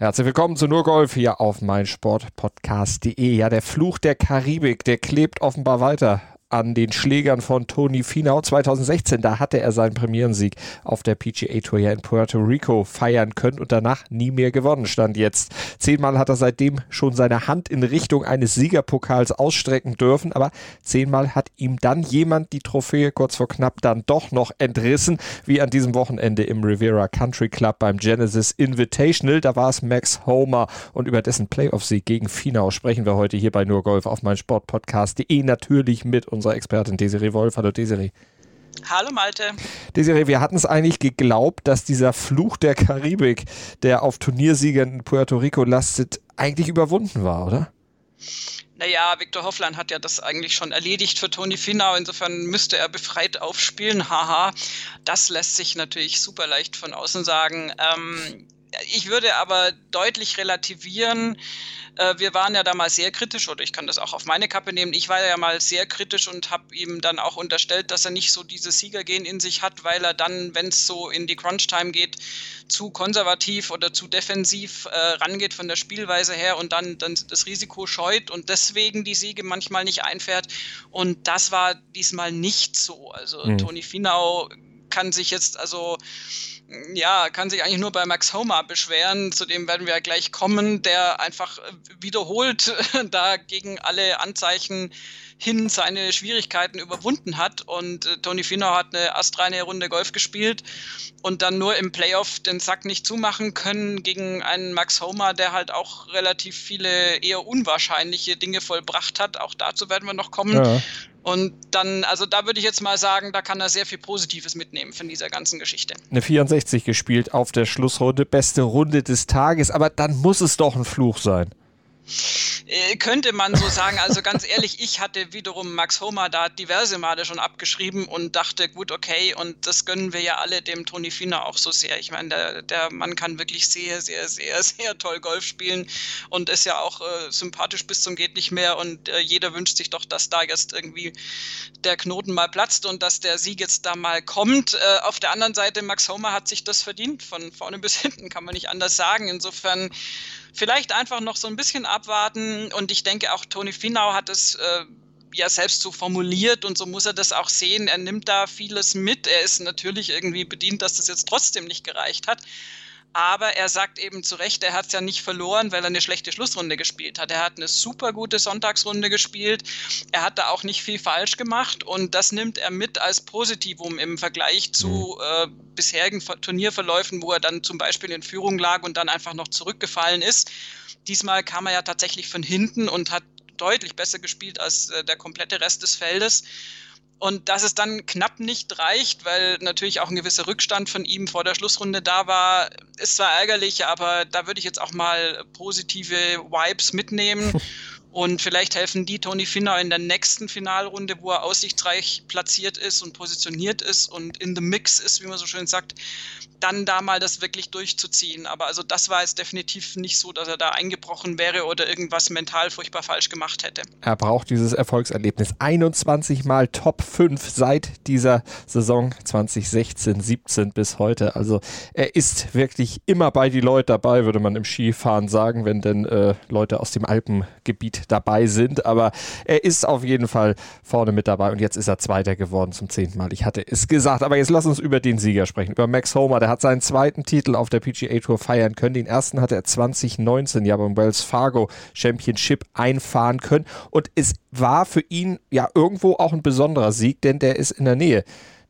Herzlich willkommen zu Nur Golf hier auf meinsportpodcast.de. Ja, der Fluch der Karibik, der klebt offenbar weiter an den Schlägern von Tony Finau 2016. Da hatte er seinen Premierensieg auf der PGA Tour in Puerto Rico feiern können und danach nie mehr gewonnen stand jetzt. Zehnmal hat er seitdem schon seine Hand in Richtung eines Siegerpokals ausstrecken dürfen, aber zehnmal hat ihm dann jemand die Trophäe kurz vor knapp dann doch noch entrissen, wie an diesem Wochenende im Riviera Country Club beim Genesis Invitational. Da war es Max Homer und über dessen Playoff-Sieg gegen Finau sprechen wir heute hier bei Nur Golf auf mein Sportpodcast.de natürlich mit uns unserer Expertin Desiree Wolf. Hallo Desiree. Hallo Malte. Desiree, wir hatten es eigentlich geglaubt, dass dieser Fluch der Karibik, der auf Turniersiegern in Puerto Rico lastet, eigentlich überwunden war, oder? Naja, Viktor Hoffland hat ja das eigentlich schon erledigt für Toni Finau. Insofern müsste er befreit aufspielen. Haha, das lässt sich natürlich super leicht von außen sagen. Ähm, ich würde aber deutlich relativieren. Äh, wir waren ja damals sehr kritisch, oder ich kann das auch auf meine Kappe nehmen. Ich war ja mal sehr kritisch und habe ihm dann auch unterstellt, dass er nicht so dieses Siegergehen in sich hat, weil er dann, wenn es so in die Crunch-Time geht, zu konservativ oder zu defensiv äh, rangeht von der Spielweise her und dann, dann das Risiko scheut und deswegen die Siege manchmal nicht einfährt. Und das war diesmal nicht so. Also mhm. Toni Finau kann sich jetzt also ja, kann sich eigentlich nur bei Max Homer beschweren, zu dem werden wir ja gleich kommen, der einfach wiederholt da gegen alle Anzeichen hin seine Schwierigkeiten überwunden hat. Und äh, Tony Finau hat eine astreine Runde Golf gespielt und dann nur im Playoff den Sack nicht zumachen können gegen einen Max Homer, der halt auch relativ viele eher unwahrscheinliche Dinge vollbracht hat. Auch dazu werden wir noch kommen. Ja. Und dann, also da würde ich jetzt mal sagen, da kann er sehr viel Positives mitnehmen von dieser ganzen Geschichte. Eine 64 gespielt auf der Schlussrunde, beste Runde des Tages, aber dann muss es doch ein Fluch sein. Äh, könnte man so sagen. Also ganz ehrlich, ich hatte wiederum Max Homer da diverse Male schon abgeschrieben und dachte, gut, okay, und das gönnen wir ja alle dem Toni Fina auch so sehr. Ich meine, der, der Mann kann wirklich sehr, sehr, sehr, sehr toll Golf spielen und ist ja auch äh, sympathisch bis zum geht nicht mehr und äh, jeder wünscht sich doch, dass da jetzt irgendwie der Knoten mal platzt und dass der Sieg jetzt da mal kommt. Äh, auf der anderen Seite, Max Homer hat sich das verdient, von vorne bis hinten, kann man nicht anders sagen. Insofern vielleicht einfach noch so ein bisschen abwarten. Und ich denke, auch Toni Finau hat es äh, ja selbst so formuliert und so muss er das auch sehen. Er nimmt da vieles mit. Er ist natürlich irgendwie bedient, dass das jetzt trotzdem nicht gereicht hat. Aber er sagt eben zu Recht, er hat es ja nicht verloren, weil er eine schlechte Schlussrunde gespielt hat. Er hat eine super gute Sonntagsrunde gespielt. Er hat da auch nicht viel falsch gemacht und das nimmt er mit als Positivum im Vergleich zu mhm. äh, bisherigen Turnierverläufen, wo er dann zum Beispiel in Führung lag und dann einfach noch zurückgefallen ist. Diesmal kam er ja tatsächlich von hinten und hat deutlich besser gespielt als äh, der komplette Rest des Feldes. Und dass es dann knapp nicht reicht, weil natürlich auch ein gewisser Rückstand von ihm vor der Schlussrunde da war, ist zwar ärgerlich, aber da würde ich jetzt auch mal positive Vibes mitnehmen. Und vielleicht helfen die Tony Finau in der nächsten Finalrunde, wo er aussichtsreich platziert ist und positioniert ist und in the mix ist, wie man so schön sagt, dann da mal das wirklich durchzuziehen. Aber also das war jetzt definitiv nicht so, dass er da eingebrochen wäre oder irgendwas mental furchtbar falsch gemacht hätte. Er braucht dieses Erfolgserlebnis. 21 Mal Top 5 seit dieser Saison 2016, 17 bis heute. Also er ist wirklich immer bei die Leute dabei, würde man im Skifahren sagen, wenn denn äh, Leute aus dem Alpengebiet dabei sind. Aber er ist auf jeden Fall vorne mit dabei und jetzt ist er Zweiter geworden zum zehnten Mal. Ich hatte es gesagt, aber jetzt lass uns über den Sieger sprechen, über Max Homer. Der hat seinen zweiten Titel auf der PGA Tour feiern können. Den ersten hatte er 2019 ja beim Wells Fargo Championship einfahren können. Und es war für ihn ja irgendwo auch ein besonderer Sieg, denn der ist in der Nähe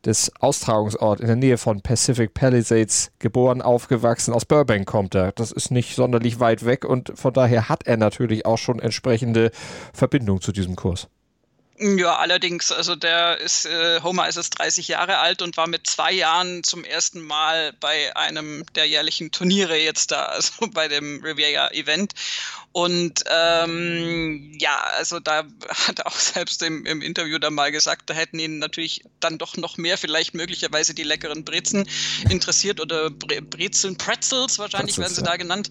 des Austragungsorts, in der Nähe von Pacific Palisades geboren, aufgewachsen. Aus Burbank kommt er. Das ist nicht sonderlich weit weg und von daher hat er natürlich auch schon entsprechende Verbindung zu diesem Kurs. Ja, allerdings, also der ist, äh, Homer ist jetzt 30 Jahre alt und war mit zwei Jahren zum ersten Mal bei einem der jährlichen Turniere jetzt da, also bei dem Riviera-Event. Und ähm, ja, also da hat er auch selbst im, im Interview dann mal gesagt, da hätten ihn natürlich dann doch noch mehr, vielleicht möglicherweise die leckeren Brezen interessiert oder Bre Brezeln, Pretzels wahrscheinlich Pretzels, werden sie ja. da genannt.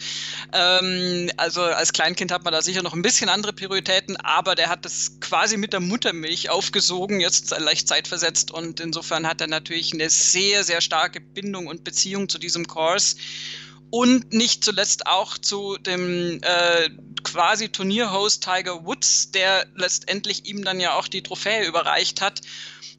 Ähm, also als Kleinkind hat man da sicher noch ein bisschen andere Prioritäten, aber der hat das quasi mit der Muttermilch aufgesogen, jetzt leicht zeitversetzt und insofern hat er natürlich eine sehr, sehr starke Bindung und Beziehung zu diesem Kurs und nicht zuletzt auch zu dem äh, quasi Turnierhost Tiger Woods, der letztendlich ihm dann ja auch die Trophäe überreicht hat.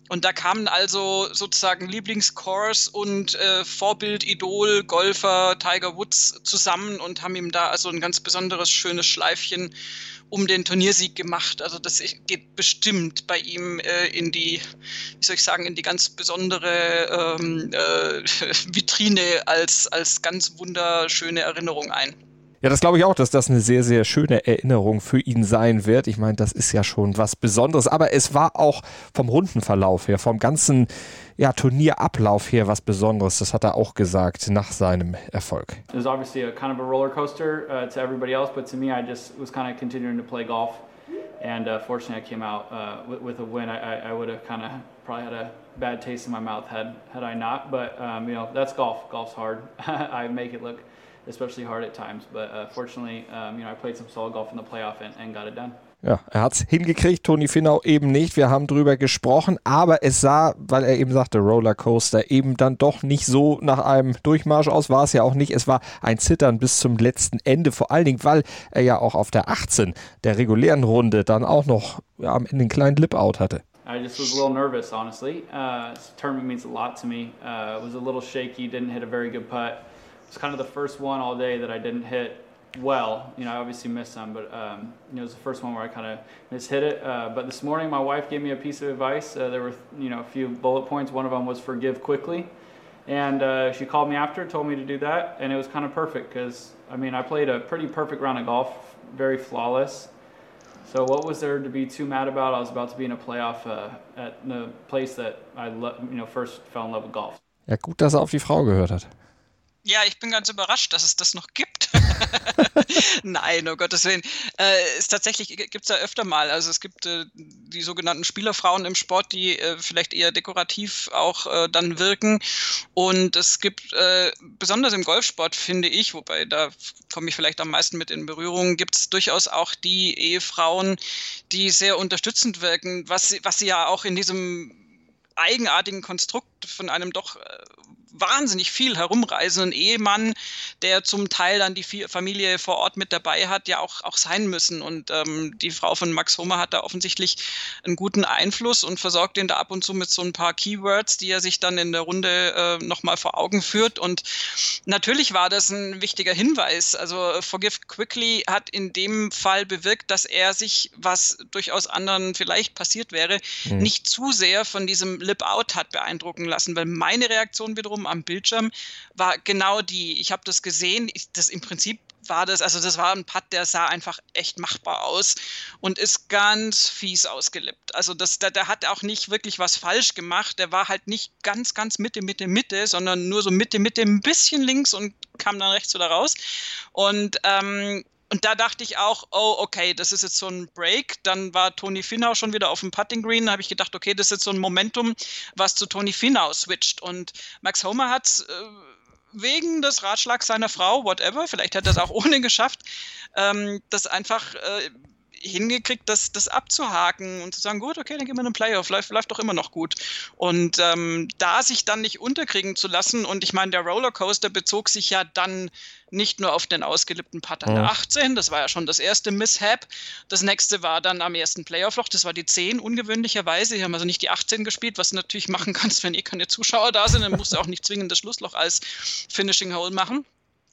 Und da kamen also sozusagen Lieblingskurs und äh, Vorbild, Idol, Golfer Tiger Woods zusammen und haben ihm da also ein ganz besonderes schönes Schleifchen um den Turniersieg gemacht. Also das geht bestimmt bei ihm äh, in die, wie soll ich sagen, in die ganz besondere ähm, äh, Vitrine als, als ganz wunderschöne Erinnerung ein. Ja, das glaube ich auch, dass das eine sehr, sehr schöne Erinnerung für ihn sein wird. Ich meine, das ist ja schon was Besonderes, aber es war auch vom Rundenverlauf her, vom ganzen ja, Turnierablauf her was Besonderes. Das hat er auch gesagt nach seinem Erfolg. It was obviously a kind of a roller coaster uh, to everybody else, but to me, I just was kind of continuing to play golf. And uh, fortunately, I came out uh, with, with, a win. I, I would have kind of probably had a bad taste in my mouth had had I not. But um, you know, that's golf. Golf's hard. I make it look especially hard at times. But uh, fortunately, um, you know, I played some solid golf in the playoff and, and got it done. Ja, er hat es hingekriegt, Toni Finau eben nicht. Wir haben drüber gesprochen, aber es sah, weil er eben sagte, Rollercoaster, eben dann doch nicht so nach einem Durchmarsch aus, war es ja auch nicht. Es war ein Zittern bis zum letzten Ende, vor allen Dingen, weil er ja auch auf der 18 der regulären Runde dann auch noch ja, am Ende einen kleinen Lip-Out hatte. I just was a little nervous, honestly. Uh, this tournament means a lot to me. Uh, it was a little shaky, didn't hit a very good putt. It's kind of the first one all day that I didn't hit well. You know, I obviously missed some, but um, you know, it was the first one where I kind of mishit it. Uh, but this morning, my wife gave me a piece of advice. Uh, there were, you know, a few bullet points. One of them was forgive quickly, and uh, she called me after, told me to do that, and it was kind of perfect because I mean, I played a pretty perfect round of golf, very flawless. So what was there to be too mad about? I was about to be in a playoff uh, at the place that I, lo- you know, first fell in love with golf. Ja, gut, dass er auf die Frau gehört hat. Ja, ich bin ganz überrascht, dass es das noch gibt. Nein, oh Gottes Willen. Äh, es tatsächlich gibt es ja öfter mal. Also es gibt äh, die sogenannten Spielerfrauen im Sport, die äh, vielleicht eher dekorativ auch äh, dann wirken. Und es gibt, äh, besonders im Golfsport, finde ich, wobei da komme ich vielleicht am meisten mit in Berührung, gibt es durchaus auch die Ehefrauen, die sehr unterstützend wirken, was, was sie ja auch in diesem eigenartigen Konstrukt von einem doch äh, wahnsinnig viel herumreisenden Ehemann, der zum Teil dann die Familie vor Ort mit dabei hat, ja auch, auch sein müssen. Und ähm, die Frau von Max Homer hat da offensichtlich einen guten Einfluss und versorgt ihn da ab und zu mit so ein paar Keywords, die er sich dann in der Runde äh, nochmal vor Augen führt. Und natürlich war das ein wichtiger Hinweis. Also Forgive Quickly hat in dem Fall bewirkt, dass er sich, was durchaus anderen vielleicht passiert wäre, mhm. nicht zu sehr von diesem Lip-Out hat beeindrucken lassen, weil meine Reaktion wiederum oben am Bildschirm, war genau die. Ich habe das gesehen. Ich, das im Prinzip war das, also das war ein Putt, der sah einfach echt machbar aus und ist ganz fies ausgelippt. Also das, der, der hat auch nicht wirklich was falsch gemacht. Der war halt nicht ganz, ganz Mitte, Mitte, Mitte, sondern nur so Mitte, Mitte, ein bisschen links und kam dann rechts oder raus. Und ähm, und da dachte ich auch, oh, okay, das ist jetzt so ein Break. Dann war Tony Finau schon wieder auf dem Putting Green. Da habe ich gedacht, okay, das ist jetzt so ein Momentum, was zu Tony Finau switcht. Und Max Homer hat äh, wegen des Ratschlags seiner Frau, whatever, vielleicht hätte er es auch ohne geschafft, ähm, das einfach äh, hingekriegt, das, das abzuhaken und zu sagen, gut, okay, dann gehen wir in den Playoff, läuft, läuft doch immer noch gut. Und ähm, da sich dann nicht unterkriegen zu lassen, und ich meine, der Rollercoaster bezog sich ja dann nicht nur auf den ausgelippten Putt an der 18, das war ja schon das erste Mishap. Das nächste war dann am ersten Playoff-Loch, das war die 10, ungewöhnlicherweise. Die haben also nicht die 18 gespielt, was du natürlich machen kannst, wenn eh keine Zuschauer da sind, dann musst du auch nicht zwingend das Schlussloch als Finishing Hole machen.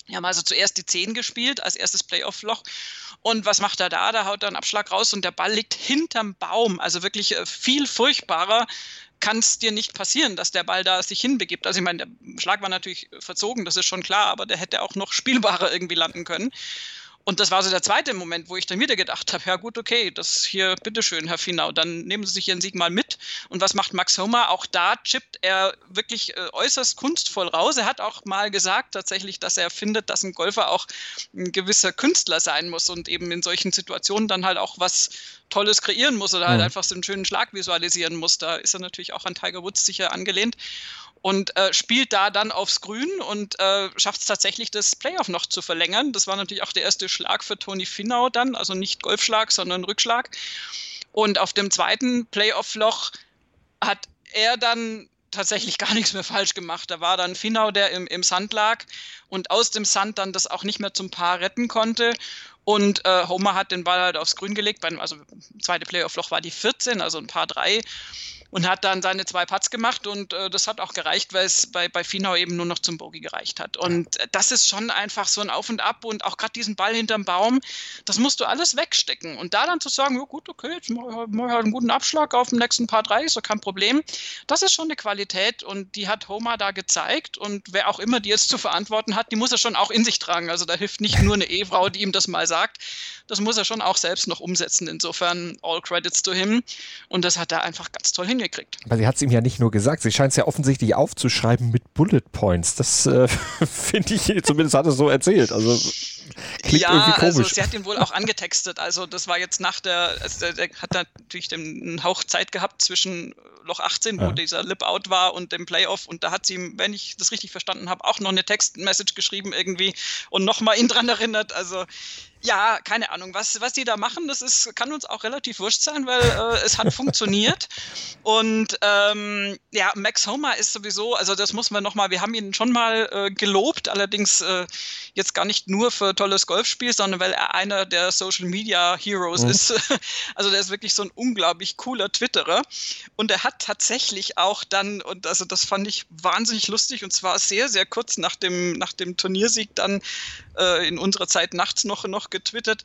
Wir haben also zuerst die 10 gespielt, als erstes Playoff-Loch. Und was macht er da? Da haut er einen Abschlag raus und der Ball liegt hinterm Baum. Also wirklich äh, viel furchtbarer kann es dir nicht passieren, dass der Ball da sich hinbegibt. Also ich meine, der Schlag war natürlich verzogen, das ist schon klar, aber der hätte auch noch spielbarer irgendwie landen können. Und das war so der zweite Moment, wo ich dann wieder gedacht habe, ja gut, okay, das hier, bitteschön, Herr Finau, dann nehmen Sie sich Ihren Sieg mal mit. Und was macht Max Homer? Auch da chippt er wirklich äh, äußerst kunstvoll raus. Er hat auch mal gesagt tatsächlich, dass er findet, dass ein Golfer auch ein gewisser Künstler sein muss und eben in solchen Situationen dann halt auch was Tolles kreieren muss oder halt mhm. einfach so einen schönen Schlag visualisieren muss. Da ist er natürlich auch an Tiger Woods sicher angelehnt und äh, spielt da dann aufs Grün und äh, schafft es tatsächlich, das Playoff noch zu verlängern. Das war natürlich auch der erste Schlag für Toni Finau dann, also nicht Golfschlag, sondern Rückschlag. Und auf dem zweiten Playoff-Loch hat er dann tatsächlich gar nichts mehr falsch gemacht. Da war dann Finau, der im, im Sand lag und aus dem Sand dann das auch nicht mehr zum Paar retten konnte. Und äh, Homer hat den Ball halt aufs Grün gelegt. Beim, also zweite Playoff-Loch war die 14, also ein Paar drei und hat dann seine zwei Putts gemacht und äh, das hat auch gereicht, weil es bei, bei Finau eben nur noch zum Bogey gereicht hat. Und das ist schon einfach so ein Auf und Ab und auch gerade diesen Ball hinterm Baum, das musst du alles wegstecken. Und da dann zu sagen, ja gut, okay, jetzt mache ich halt, mach halt einen guten Abschlag auf dem nächsten Paar drei, ist doch kein Problem. Das ist schon eine Qualität und die hat Homer da gezeigt und wer auch immer die jetzt zu verantworten hat, die muss er schon auch in sich tragen. Also da hilft nicht nur eine Ehefrau, die ihm das mal sagt, das muss er schon auch selbst noch umsetzen. Insofern all credits to him und das hat er einfach ganz toll hingekriegt. Aber sie hat es ihm ja nicht nur gesagt, sie scheint es ja offensichtlich aufzuschreiben mit Bullet Points. Das äh, finde ich, zumindest hat er so erzählt. Also klingt ja, irgendwie komisch. Also sie hat ihn wohl auch angetextet. Also das war jetzt nach der, also der, der hat natürlich den, einen Hauch Zeit gehabt zwischen Loch 18, wo ja. dieser Lip-Out war und dem Playoff. Und da hat sie ihm, wenn ich das richtig verstanden habe, auch noch eine Textmessage geschrieben irgendwie und nochmal ihn dran erinnert. Also ja, keine Ahnung, was, was die da machen, das ist, kann uns auch relativ wurscht sein, weil äh, es hat funktioniert. Und ähm, ja, Max Homer ist sowieso, also das muss man nochmal, wir haben ihn schon mal äh, gelobt, allerdings äh, jetzt gar nicht nur für tolles Golfspiel, sondern weil er einer der Social Media Heroes mhm. ist. Also der ist wirklich so ein unglaublich cooler Twitterer. Und er hat tatsächlich auch dann, und also das fand ich wahnsinnig lustig, und zwar sehr, sehr kurz nach dem, nach dem Turniersieg dann äh, in unserer Zeit nachts noch, noch getwittert.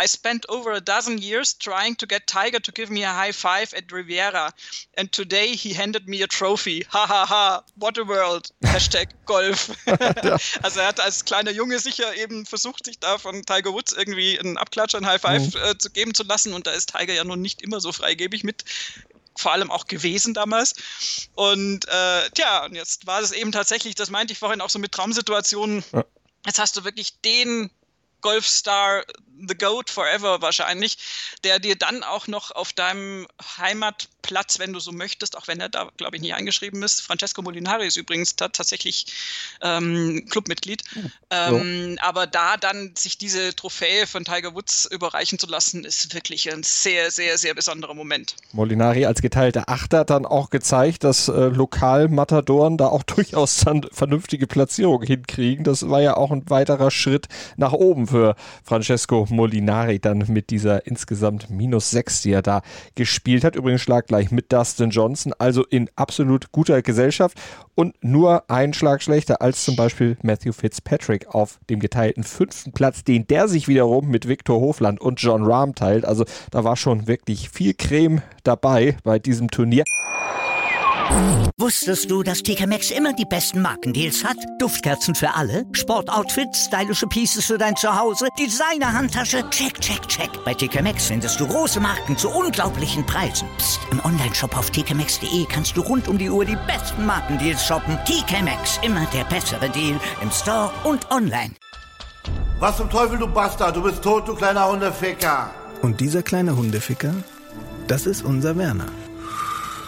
I spent over a dozen years trying to get Tiger to give me a high five at Riviera. And today he handed me a trophy. Ha ha ha, what a world. Hashtag Golf. also er hat als kleiner Junge sicher eben versucht, sich da von Tiger Woods irgendwie einen Abklatscher, ein High Five mhm. äh, zu geben zu lassen. Und da ist Tiger ja nun nicht immer so freigebig mit vor allem auch gewesen damals. Und äh, tja, und jetzt war es eben tatsächlich, das meinte ich vorhin auch so mit Traumsituationen. Ja. Jetzt hast du wirklich den Golfstar, The Goat Forever wahrscheinlich, der dir dann auch noch auf deinem Heimatplatz, wenn du so möchtest, auch wenn er da, glaube ich, nicht eingeschrieben ist, Francesco Molinari ist übrigens tatsächlich ähm, Clubmitglied, oh. ähm, aber da dann sich diese Trophäe von Tiger Woods überreichen zu lassen, ist wirklich ein sehr, sehr, sehr besonderer Moment. Molinari als geteilter Achter dann auch gezeigt, dass äh, Lokal-Matadoren da auch durchaus dann vernünftige Platzierungen hinkriegen. Das war ja auch ein weiterer Schritt nach oben für Francesco Molinari dann mit dieser insgesamt minus 6, die er da gespielt hat. Übrigens Schlag gleich mit Dustin Johnson, also in absolut guter Gesellschaft und nur ein Schlag schlechter als zum Beispiel Matthew Fitzpatrick auf dem geteilten fünften Platz, den der sich wiederum mit Victor Hofland und John Rahm teilt. Also da war schon wirklich viel Creme dabei bei diesem Turnier. Wusstest du, dass TK Maxx immer die besten Markendeals hat? Duftkerzen für alle, Sportoutfits, stylische Pieces für dein Zuhause, Designer-Handtasche, check, check, check. Bei TK Maxx findest du große Marken zu unglaublichen Preisen. Psst. im Onlineshop auf tkmaxx.de kannst du rund um die Uhr die besten Markendeals shoppen. TK Maxx, immer der bessere Deal im Store und online. Was zum Teufel, du Bastard, du bist tot, du kleiner Hundeficker. Und dieser kleine Hundeficker, das ist unser Werner.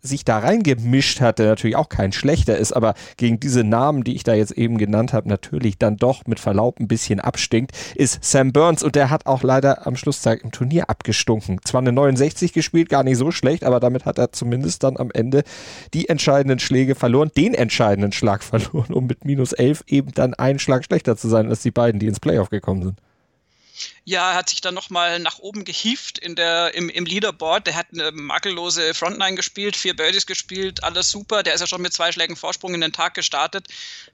sich da reingemischt hat, der natürlich auch kein schlechter ist, aber gegen diese Namen, die ich da jetzt eben genannt habe, natürlich dann doch mit Verlaub ein bisschen abstinkt, ist Sam Burns und der hat auch leider am Schlusstag im Turnier abgestunken. Zwar eine 69 gespielt, gar nicht so schlecht, aber damit hat er zumindest dann am Ende die entscheidenden Schläge verloren, den entscheidenden Schlag verloren, um mit minus 11 eben dann einen Schlag schlechter zu sein als die beiden, die ins Playoff gekommen sind. Ja, er hat sich dann nochmal nach oben gehieft in der, im, im Leaderboard. Der hat eine makellose Frontline gespielt, vier Birdies gespielt, alles super. Der ist ja schon mit zwei Schlägen Vorsprung in den Tag gestartet.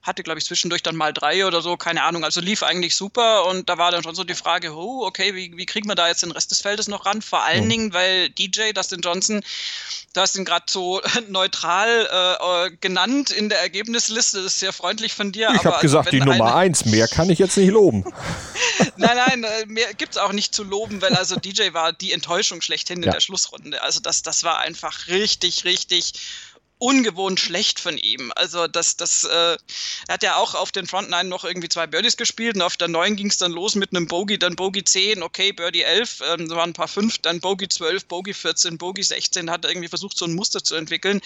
Hatte, glaube ich, zwischendurch dann mal drei oder so, keine Ahnung. Also lief eigentlich super und da war dann schon so die Frage, oh, okay, wie, wie kriegen wir da jetzt den Rest des Feldes noch ran? Vor allen mhm. Dingen, weil DJ, Dustin Johnson, du hast ihn gerade so neutral äh, äh, genannt in der Ergebnisliste. Das ist sehr freundlich von dir. Ich habe also, gesagt, die Nummer eins, mehr kann ich jetzt nicht loben. nein, nein, äh, mehr gibt es auch nicht zu loben, weil also DJ war die Enttäuschung schlechthin in ja. der Schlussrunde. Also das, das war einfach richtig, richtig ungewohnt schlecht von ihm. Also das, das, äh, er hat ja auch auf den Front Nine noch irgendwie zwei Birdies gespielt und auf der 9 ging es dann los mit einem Bogey, dann Bogey 10, okay, Birdie 11, ähm, waren ein paar 5, dann Bogey 12, Bogey 14, Bogey 16, hat er irgendwie versucht, so ein Muster zu entwickeln.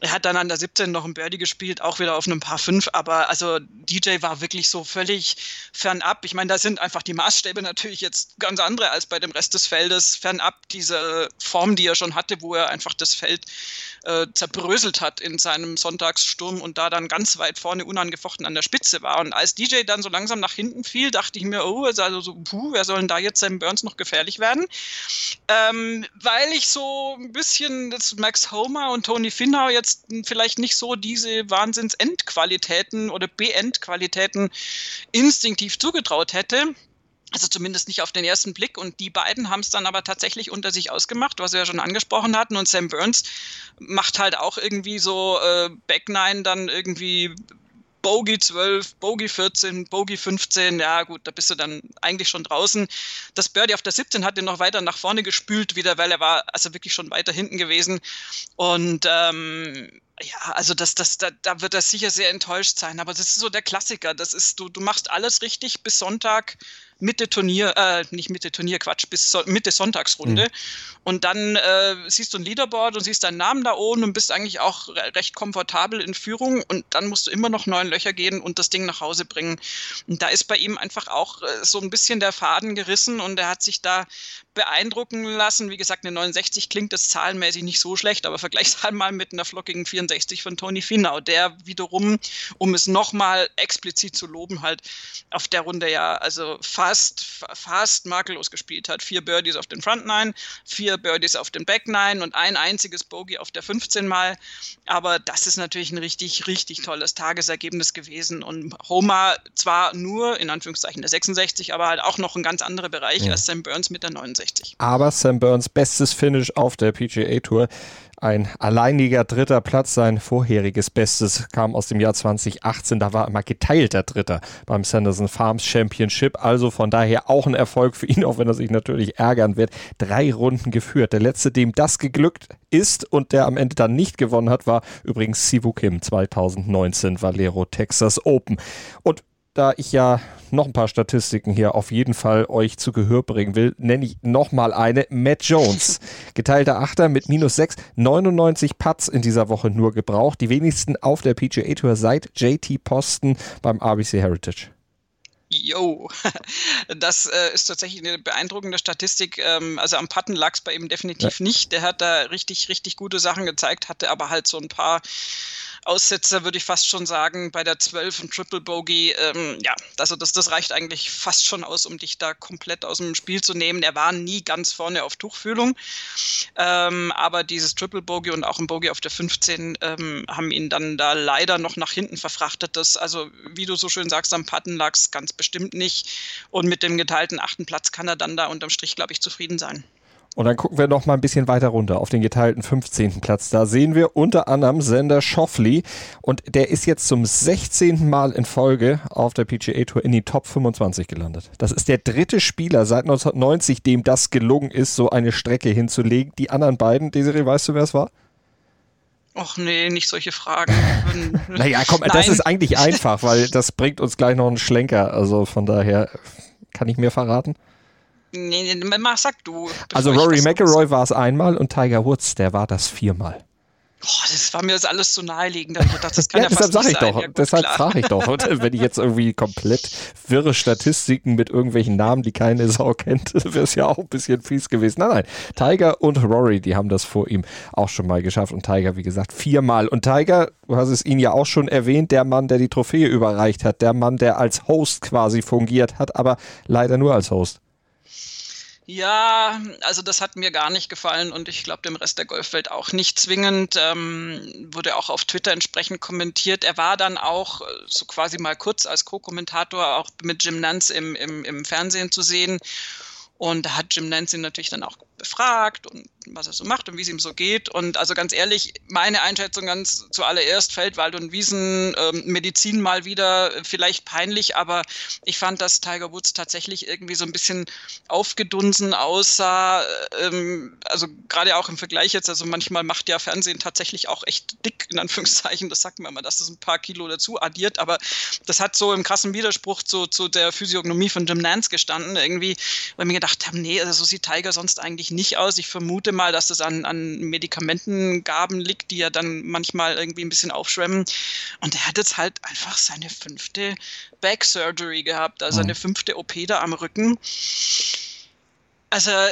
Er hat dann an der 17 noch ein Birdie gespielt, auch wieder auf einem paar 5, aber also DJ war wirklich so völlig fernab. Ich meine, da sind einfach die Maßstäbe natürlich jetzt ganz andere als bei dem Rest des Feldes, fernab diese Form, die er schon hatte, wo er einfach das Feld äh, zerbröselt hat in seinem Sonntagssturm und da dann ganz weit vorne unangefochten an der Spitze war. Und als DJ dann so langsam nach hinten fiel, dachte ich mir, oh, also so, puh, wer soll denn da jetzt Sam Burns noch gefährlich werden? Ähm, weil ich so ein bisschen das Max Homer und Tony Finau jetzt vielleicht nicht so diese Wahnsinns-Endqualitäten oder B-Endqualitäten instinktiv zugetraut hätte. Also zumindest nicht auf den ersten Blick. Und die beiden haben es dann aber tatsächlich unter sich ausgemacht, was wir ja schon angesprochen hatten. Und Sam Burns macht halt auch irgendwie so äh, Back Nine dann irgendwie Bogey 12, Bogey 14, Bogey 15, ja gut, da bist du dann eigentlich schon draußen. Das Birdie auf der 17 hat ihn noch weiter nach vorne gespült wieder, weil er war also wirklich schon weiter hinten gewesen. Und ähm, ja, also das, das, da, da wird er sicher sehr enttäuscht sein. Aber das ist so der Klassiker. Das ist, du, du machst alles richtig bis Sonntag Mitte Turnier, äh, nicht Mitte Turnier, Quatsch, bis so, Mitte Sonntagsrunde. Mhm. Und dann äh, siehst du ein Leaderboard und siehst deinen Namen da oben und bist eigentlich auch recht komfortabel in Führung. Und dann musst du immer noch neun Löcher gehen und das Ding nach Hause bringen. Und da ist bei ihm einfach auch äh, so ein bisschen der Faden gerissen und er hat sich da beeindrucken lassen. Wie gesagt, eine 69 klingt das zahlenmäßig nicht so schlecht, aber vergleich's halt mal mit einer flockigen 64 von Tony Finau, der wiederum, um es nochmal explizit zu loben, halt auf der Runde ja also fast, fast makellos gespielt hat. Vier Birdies auf den Front Nine, vier Birdies auf den Back Nine und ein einziges Bogey auf der 15 Mal. Aber das ist natürlich ein richtig, richtig tolles Tagesergebnis gewesen. Und Homer zwar nur in Anführungszeichen der 66, aber halt auch noch ein ganz anderer Bereich ja. als Sam Burns mit der 69. 64. Aber Sam Burns bestes Finish auf der PGA Tour. Ein alleiniger dritter Platz, sein vorheriges Bestes kam aus dem Jahr 2018. Da war er mal geteilter Dritter beim Sanderson Farms Championship. Also von daher auch ein Erfolg für ihn, auch wenn er sich natürlich ärgern wird. Drei Runden geführt. Der letzte, dem das geglückt ist und der am Ende dann nicht gewonnen hat, war übrigens Sivu Kim 2019 Valero Texas Open. Und da ich ja noch ein paar Statistiken hier auf jeden Fall euch zu Gehör bringen will, nenne ich nochmal eine. Matt Jones, geteilter Achter mit minus 6, 99 Putts in dieser Woche nur gebraucht. Die wenigsten auf der PGA Tour seit JT Posten beim RBC Heritage. Jo, das äh, ist tatsächlich eine beeindruckende Statistik. Ähm, also am Putten lag es bei ihm definitiv ja. nicht. Der hat da richtig, richtig gute Sachen gezeigt, hatte aber halt so ein paar Aussetzer, würde ich fast schon sagen, bei der 12 und Triple Bogey. Ähm, ja, also das, das reicht eigentlich fast schon aus, um dich da komplett aus dem Spiel zu nehmen. Er war nie ganz vorne auf Tuchfühlung, ähm, aber dieses Triple Bogey und auch ein Bogey auf der 15 ähm, haben ihn dann da leider noch nach hinten verfrachtet. Das, also, wie du so schön sagst, am Patten lag es ganz bestimmt nicht. Und mit dem geteilten achten Platz kann er dann da unterm Strich, glaube ich, zufrieden sein. Und dann gucken wir noch mal ein bisschen weiter runter auf den geteilten 15. Platz. Da sehen wir unter anderem Sender Schoffli und der ist jetzt zum 16. Mal in Folge auf der PGA Tour in die Top 25 gelandet. Das ist der dritte Spieler seit 1990, dem das gelungen ist, so eine Strecke hinzulegen. Die anderen beiden, Desiree, weißt du, wer es war? Och nee, nicht solche Fragen. naja, komm, Nein. das ist eigentlich einfach, weil das bringt uns gleich noch einen Schlenker. Also von daher kann ich mir verraten. Nee, nee, sag du. Also Rory McIlroy war es einmal und Tiger Woods, der war das viermal. Oh, das war mir das alles so naheliegend. Ich dachte, das kann ja, ja, deshalb sage ich sein. doch, Ja, gut, deshalb frage ich doch, wenn ich jetzt irgendwie komplett wirre Statistiken mit irgendwelchen Namen, die keine Sau kennt, wäre es ja auch ein bisschen fies gewesen. Nein, nein, Tiger und Rory, die haben das vor ihm auch schon mal geschafft und Tiger, wie gesagt, viermal. Und Tiger, du hast es ihn ja auch schon erwähnt, der Mann, der die Trophäe überreicht hat, der Mann, der als Host quasi fungiert hat, aber leider nur als Host. Ja, also das hat mir gar nicht gefallen und ich glaube dem Rest der Golfwelt auch nicht zwingend. Ähm, wurde auch auf Twitter entsprechend kommentiert. Er war dann auch äh, so quasi mal kurz als Co-Kommentator auch mit Jim Nance im, im, im Fernsehen zu sehen. Und da hat Jim Nance ihn natürlich dann auch befragt und was er so macht und wie es ihm so geht. Und also ganz ehrlich, meine Einschätzung ganz zuallererst Feldwald und Wiesen, ähm, Medizin mal wieder äh, vielleicht peinlich, aber ich fand, dass Tiger Woods tatsächlich irgendwie so ein bisschen aufgedunsen aussah. Ähm, also gerade auch im Vergleich jetzt, also manchmal macht ja Fernsehen tatsächlich auch echt dick, in Anführungszeichen. Das sagt man immer, dass das ein paar Kilo dazu addiert, aber das hat so im krassen Widerspruch zu, zu der Physiognomie von Jim Nance gestanden, irgendwie, weil wir gedacht haben, nee, also so sieht Tiger sonst eigentlich nicht aus. Ich vermute mal, dass das an, an Medikamentengaben liegt, die ja dann manchmal irgendwie ein bisschen aufschwemmen. Und er hat jetzt halt einfach seine fünfte Back Surgery gehabt, also eine fünfte OP da am Rücken. Also, äh,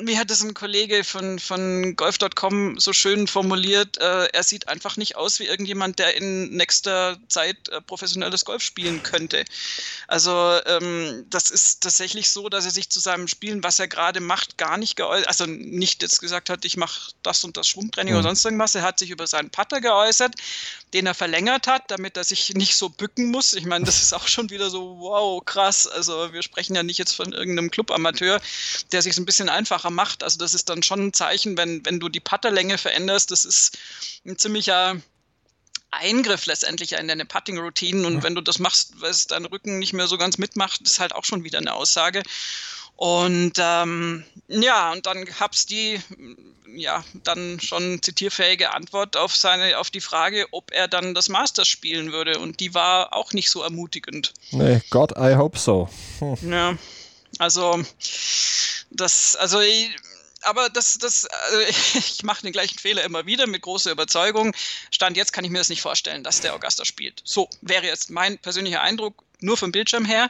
wie hat das ein Kollege von, von golf.com so schön formuliert? Äh, er sieht einfach nicht aus wie irgendjemand, der in nächster Zeit äh, professionelles Golf spielen könnte. Also, ähm, das ist tatsächlich so, dass er sich zu seinem Spielen, was er gerade macht, gar nicht geäußert, also nicht jetzt gesagt hat, ich mache das und das Schwungtraining Mhm. oder sonst irgendwas. Er hat sich über seinen Putter geäußert, den er verlängert hat, damit er sich nicht so bücken muss. Ich meine, das ist auch schon wieder so, wow, krass. Also, wir sprechen ja nicht jetzt von irgendeinem Clubamateur, der sich ein bisschen einfacher macht. Also das ist dann schon ein Zeichen, wenn, wenn du die Putterlänge veränderst, das ist ein ziemlicher Eingriff letztendlich in deine Putting-Routinen und wenn du das machst, weil es dein Rücken nicht mehr so ganz mitmacht, ist halt auch schon wieder eine Aussage. Und ähm, ja, und dann gab's die ja dann schon zitierfähige Antwort auf seine auf die Frage, ob er dann das Masters spielen würde und die war auch nicht so ermutigend. Nee, God, I hope so. Hm. Ja, also das, also aber das, das, also ich mache den gleichen Fehler immer wieder mit großer Überzeugung. Stand jetzt kann ich mir das nicht vorstellen, dass der Augusta spielt. So wäre jetzt mein persönlicher Eindruck nur vom Bildschirm her.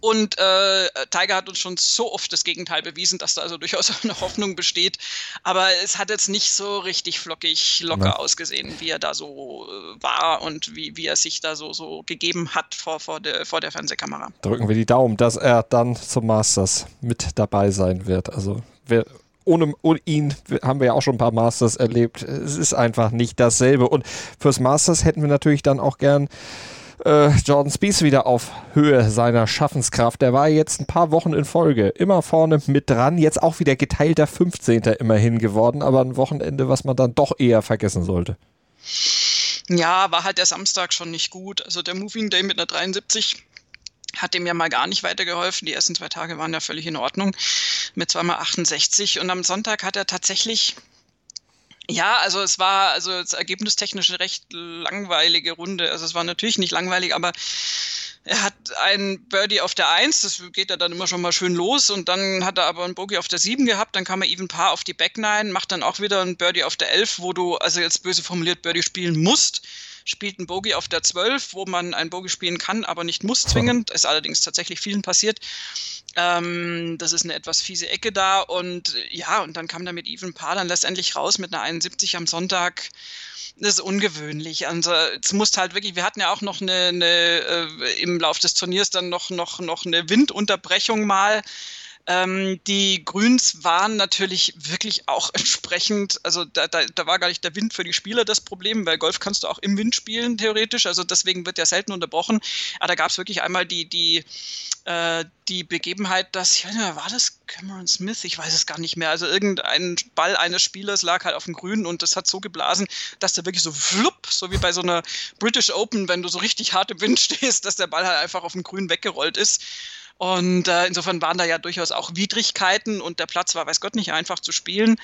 Und äh, Tiger hat uns schon so oft das Gegenteil bewiesen, dass da also durchaus eine Hoffnung besteht. Aber es hat jetzt nicht so richtig flockig locker Ja. ausgesehen, wie er da so äh, war und wie, wie er sich da so, so gegeben hat vor, vor, der, vor der Fernsehkamera. Drücken wir die Daumen, dass er dann zum Masters mit dabei sein wird. Also wer, ohne, ohne ihn haben wir ja auch schon ein paar Masters erlebt. Es ist einfach nicht dasselbe. Und fürs Masters hätten wir natürlich dann auch gern äh, Jordan Spieth wieder auf Höhe seiner Schaffenskraft. Der war jetzt ein paar Wochen in Folge immer vorne mit dran. Jetzt auch wieder geteilter 15. immerhin geworden, aber ein Wochenende, was man dann doch eher vergessen sollte. Ja, war halt der Samstag schon nicht gut. Also der Moving Day mit einer 73 hat dem ja mal gar nicht weitergeholfen. Die ersten zwei Tage waren ja völlig in Ordnung mit zweimal 68 und am Sonntag hat er tatsächlich ja, also es war also das ergebnistechnisch eine recht langweilige Runde. Also es war natürlich nicht langweilig, aber er hat ein Birdie auf der 1, das geht ja dann immer schon mal schön los und dann hat er aber ein Bogey auf der 7 gehabt, dann kam er even Paar auf die Back 9, macht dann auch wieder ein Birdie auf der 11, wo du, also jetzt böse formuliert, Birdie spielen musst, spielt ein Bogey auf der 12, wo man ein Bogey spielen kann, aber nicht muss zwingend, ist allerdings tatsächlich vielen passiert. Ähm, das ist eine etwas fiese Ecke da und ja, und dann kam er mit even Paar dann letztendlich raus mit einer 71 am Sonntag. Das ist ungewöhnlich. Also es musste halt wirklich, wir hatten ja auch noch eine, eine äh, im Lauf des Turniers dann noch, noch, noch eine Windunterbrechung mal. Ähm, die Grüns waren natürlich wirklich auch entsprechend, also da, da, da war gar nicht der Wind für die Spieler das Problem, weil Golf kannst du auch im Wind spielen, theoretisch. Also deswegen wird ja selten unterbrochen. Aber da gab es wirklich einmal die, die, äh, die Begebenheit, dass, ich weiß nicht war das Cameron Smith? Ich weiß es gar nicht mehr. Also irgendein Ball eines Spielers lag halt auf dem Grün und das hat so geblasen, dass der wirklich so flupp, so wie bei so einer British Open, wenn du so richtig hart im Wind stehst, dass der Ball halt einfach auf dem Grün weggerollt ist. Und äh, insofern waren da ja durchaus auch Widrigkeiten und der Platz war, weiß Gott, nicht einfach zu spielen.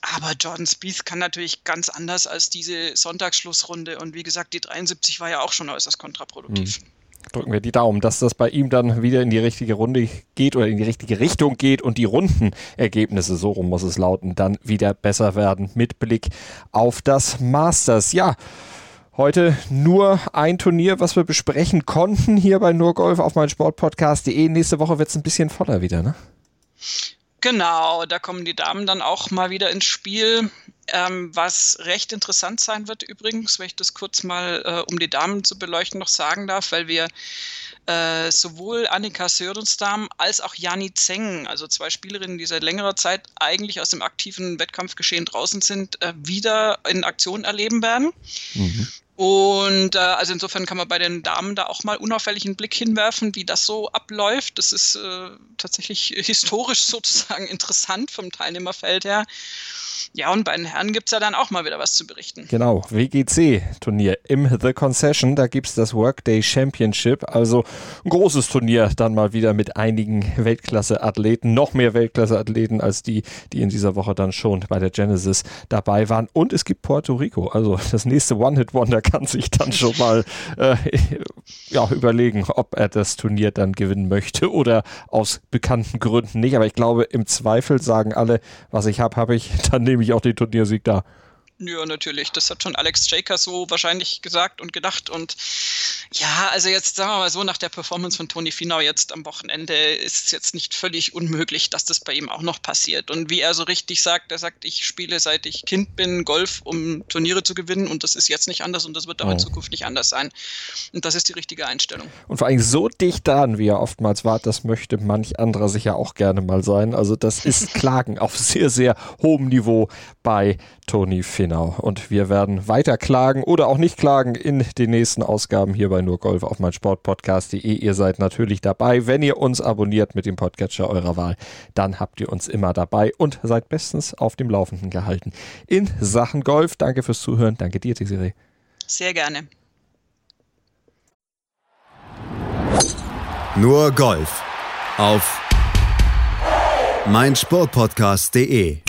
Aber Jordan Spieth kann natürlich ganz anders als diese Sonntagsschlussrunde. Und wie gesagt, die 73 war ja auch schon äußerst kontraproduktiv. drücken wir die Daumen, dass das bei ihm dann wieder in die richtige Runde geht oder in die richtige Richtung geht und die Rundenergebnisse, so rum muss es lauten, dann wieder besser werden mit Blick auf das Masters. Ja, Heute nur ein Turnier, was wir besprechen konnten hier bei Nurgolf auf meinem Sportpodcast.de. Nächste Woche wird es ein bisschen voller wieder, ne? Genau, da kommen die Damen dann auch mal wieder ins Spiel. Ähm, was recht interessant sein wird übrigens, wenn ich das kurz mal, äh, um die Damen zu beleuchten, noch sagen darf, weil wir äh, sowohl Annika Sörenstam als auch Jani Zeng, also zwei Spielerinnen, die seit längerer Zeit eigentlich aus dem aktiven Wettkampfgeschehen draußen sind, äh, wieder in Aktion erleben werden. Mhm. Und äh, also insofern kann man bei den Damen da auch mal unauffällig einen Blick hinwerfen, wie das so abläuft. Das ist äh, tatsächlich historisch sozusagen interessant vom Teilnehmerfeld her. Ja, und bei den Herren gibt es ja dann auch mal wieder was zu berichten. Genau, WGC-Turnier im The Concession. Da gibt es das Workday Championship. Also ein großes Turnier dann mal wieder mit einigen Weltklasse-Athleten. Noch mehr Weltklasse-Athleten als die, die in dieser Woche dann schon bei der Genesis dabei waren. Und es gibt Puerto Rico. Also das nächste One-Hit-Wonder kann sich dann schon mal äh, ja, überlegen, ob er das Turnier dann gewinnen möchte oder aus bekannten Gründen nicht. Aber ich glaube, im Zweifel sagen alle, was ich habe, habe ich. Dann nehme ich auch den Turniersieg da. Ja, natürlich. Das hat schon Alex Jaker so wahrscheinlich gesagt und gedacht. Und ja, also jetzt sagen wir mal so, nach der Performance von Tony Finau jetzt am Wochenende ist es jetzt nicht völlig unmöglich, dass das bei ihm auch noch passiert. Und wie er so richtig sagt, er sagt, ich spiele seit ich Kind bin Golf, um Turniere zu gewinnen und das ist jetzt nicht anders und das wird auch oh. in Zukunft nicht anders sein. Und das ist die richtige Einstellung. Und vor allem so dicht dran, wie er oftmals war, das möchte manch anderer sicher auch gerne mal sein. Also das ist Klagen auf sehr, sehr hohem Niveau bei Tony Finau. Und wir werden weiter klagen oder auch nicht klagen in den nächsten Ausgaben hier bei Nur Golf auf mein Sportpodcast.de. Ihr seid natürlich dabei. Wenn ihr uns abonniert mit dem Podcatcher eurer Wahl, dann habt ihr uns immer dabei und seid bestens auf dem Laufenden gehalten in Sachen Golf. Danke fürs Zuhören. Danke dir, Desiree. Sehr gerne. Nur Golf auf meinsportpodcast.de